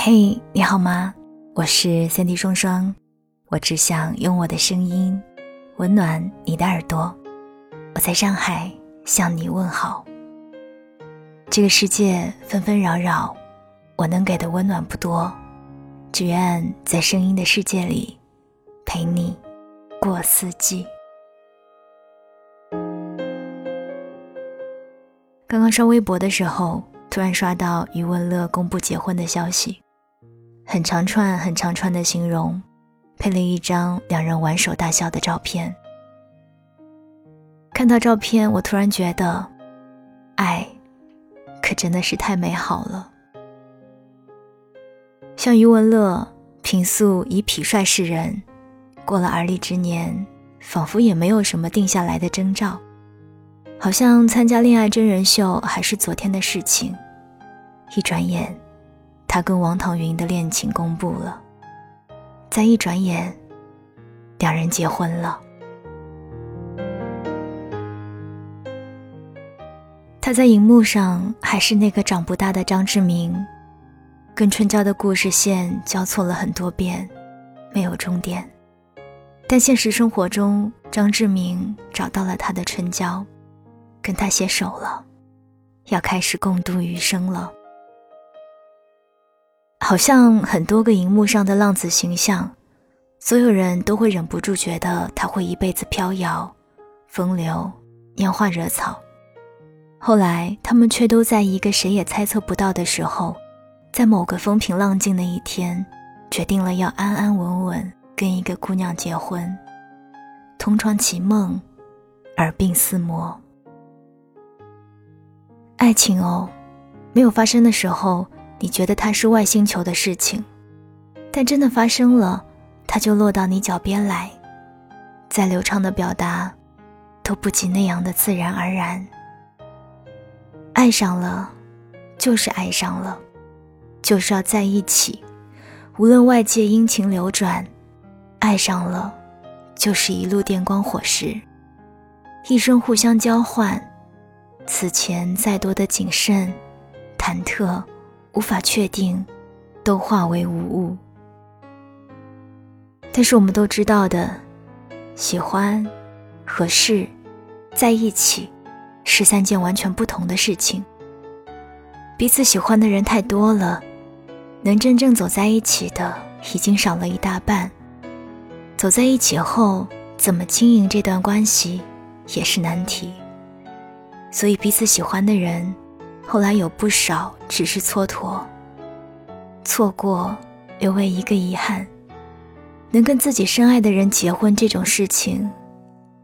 嘿，你好吗？我是三 D 双双，我只想用我的声音温暖你的耳朵。我在上海向你问好。这个世界纷纷扰扰，我能给的温暖不多，只愿在声音的世界里陪你过四季。刚刚刷微博的时候，突然刷到余文乐公布结婚的消息。很长串、很长串的形容，配了一张两人挽手大笑的照片。看到照片，我突然觉得，爱，可真的是太美好了。像余文乐平素以痞帅示人，过了而立之年，仿佛也没有什么定下来的征兆，好像参加恋爱真人秀还是昨天的事情。一转眼。他跟王棠云的恋情公布了，在一转眼，两人结婚了。他在荧幕上还是那个长不大的张志明，跟春娇的故事线交错了很多遍，没有终点。但现实生活中，张志明找到了他的春娇，跟他携手了，要开始共度余生了。好像很多个荧幕上的浪子形象，所有人都会忍不住觉得他会一辈子飘摇、风流、拈花惹草。后来，他们却都在一个谁也猜测不到的时候，在某个风平浪静的一天，决定了要安安稳稳跟一个姑娘结婚，同床齐梦，耳鬓厮磨。爱情哦，没有发生的时候。你觉得它是外星球的事情，但真的发生了，它就落到你脚边来，再流畅的表达，都不及那样的自然而然。爱上了，就是爱上了，就是要在一起，无论外界阴晴流转，爱上了，就是一路电光火石，一生互相交换，此前再多的谨慎、忐忑。无法确定，都化为无物。但是我们都知道的，喜欢、合适、在一起，是三件完全不同的事情。彼此喜欢的人太多了，能真正走在一起的已经少了一大半。走在一起后，怎么经营这段关系，也是难题。所以彼此喜欢的人。后来有不少只是蹉跎，错过，留为一个遗憾。能跟自己深爱的人结婚这种事情，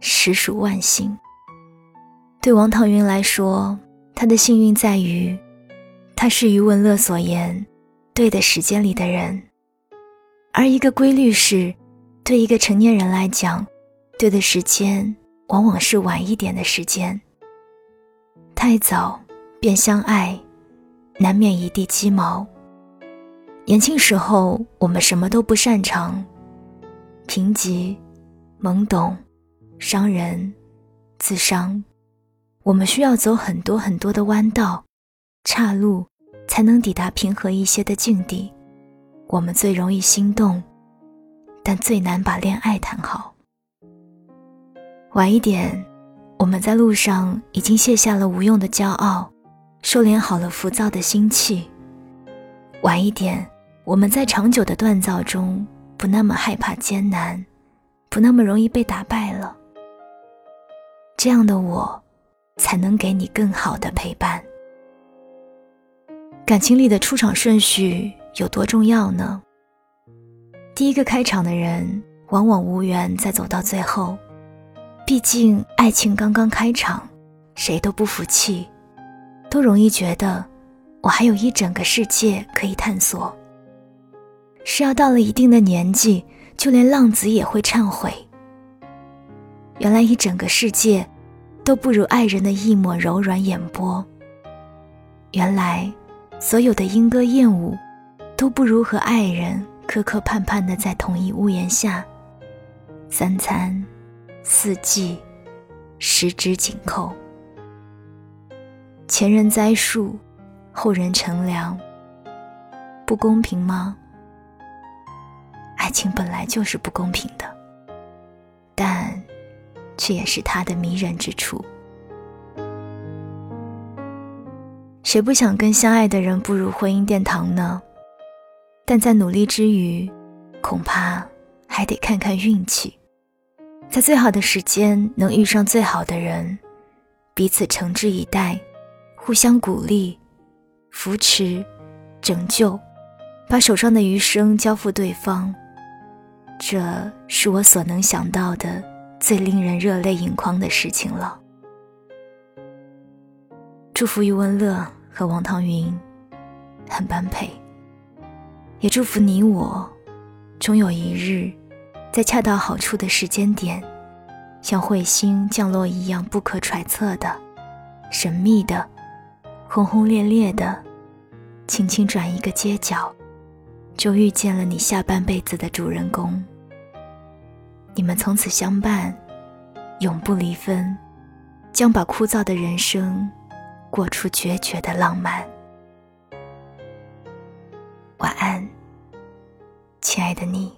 实属万幸。对王棠云来说，他的幸运在于，他是余文乐所言，对的时间里的人。而一个规律是，对一个成年人来讲，对的时间往往是晚一点的时间。太早。便相爱，难免一地鸡毛。年轻时候，我们什么都不擅长，贫瘠、懵懂、伤人、自伤。我们需要走很多很多的弯道、岔路，才能抵达平和一些的境地。我们最容易心动，但最难把恋爱谈好。晚一点，我们在路上已经卸下了无用的骄傲。收敛好了浮躁的心气。晚一点，我们在长久的锻造中不那么害怕艰难，不那么容易被打败了。这样的我，才能给你更好的陪伴。感情里的出场顺序有多重要呢？第一个开场的人，往往无缘再走到最后。毕竟爱情刚刚开场，谁都不服气。都容易觉得，我还有一整个世界可以探索。是要到了一定的年纪，就连浪子也会忏悔。原来一整个世界，都不如爱人的一抹柔软眼波。原来，所有的莺歌燕舞，都不如和爱人磕磕绊绊的在同一屋檐下，三餐，四季，十指紧扣。前人栽树，后人乘凉。不公平吗？爱情本来就是不公平的，但却也是它的迷人之处。谁不想跟相爱的人步入婚姻殿堂呢？但在努力之余，恐怕还得看看运气，在最好的时间能遇上最好的人，彼此诚挚以待，互相鼓励、扶持、拯救，把手上的余生交付对方。这是我所能想到的最令人热泪盈眶的事情了。祝福余文乐和王棠云很般配，也祝福你我，终有一日，在恰到好处的时间点，像彗星降落一样不可揣测的、神秘的、轰轰烈烈的，轻轻转一个街角。就遇见了你下半辈子的主人公。你们从此相伴，永不离分，将把枯燥的人生过出决绝的浪漫。晚安，亲爱的你。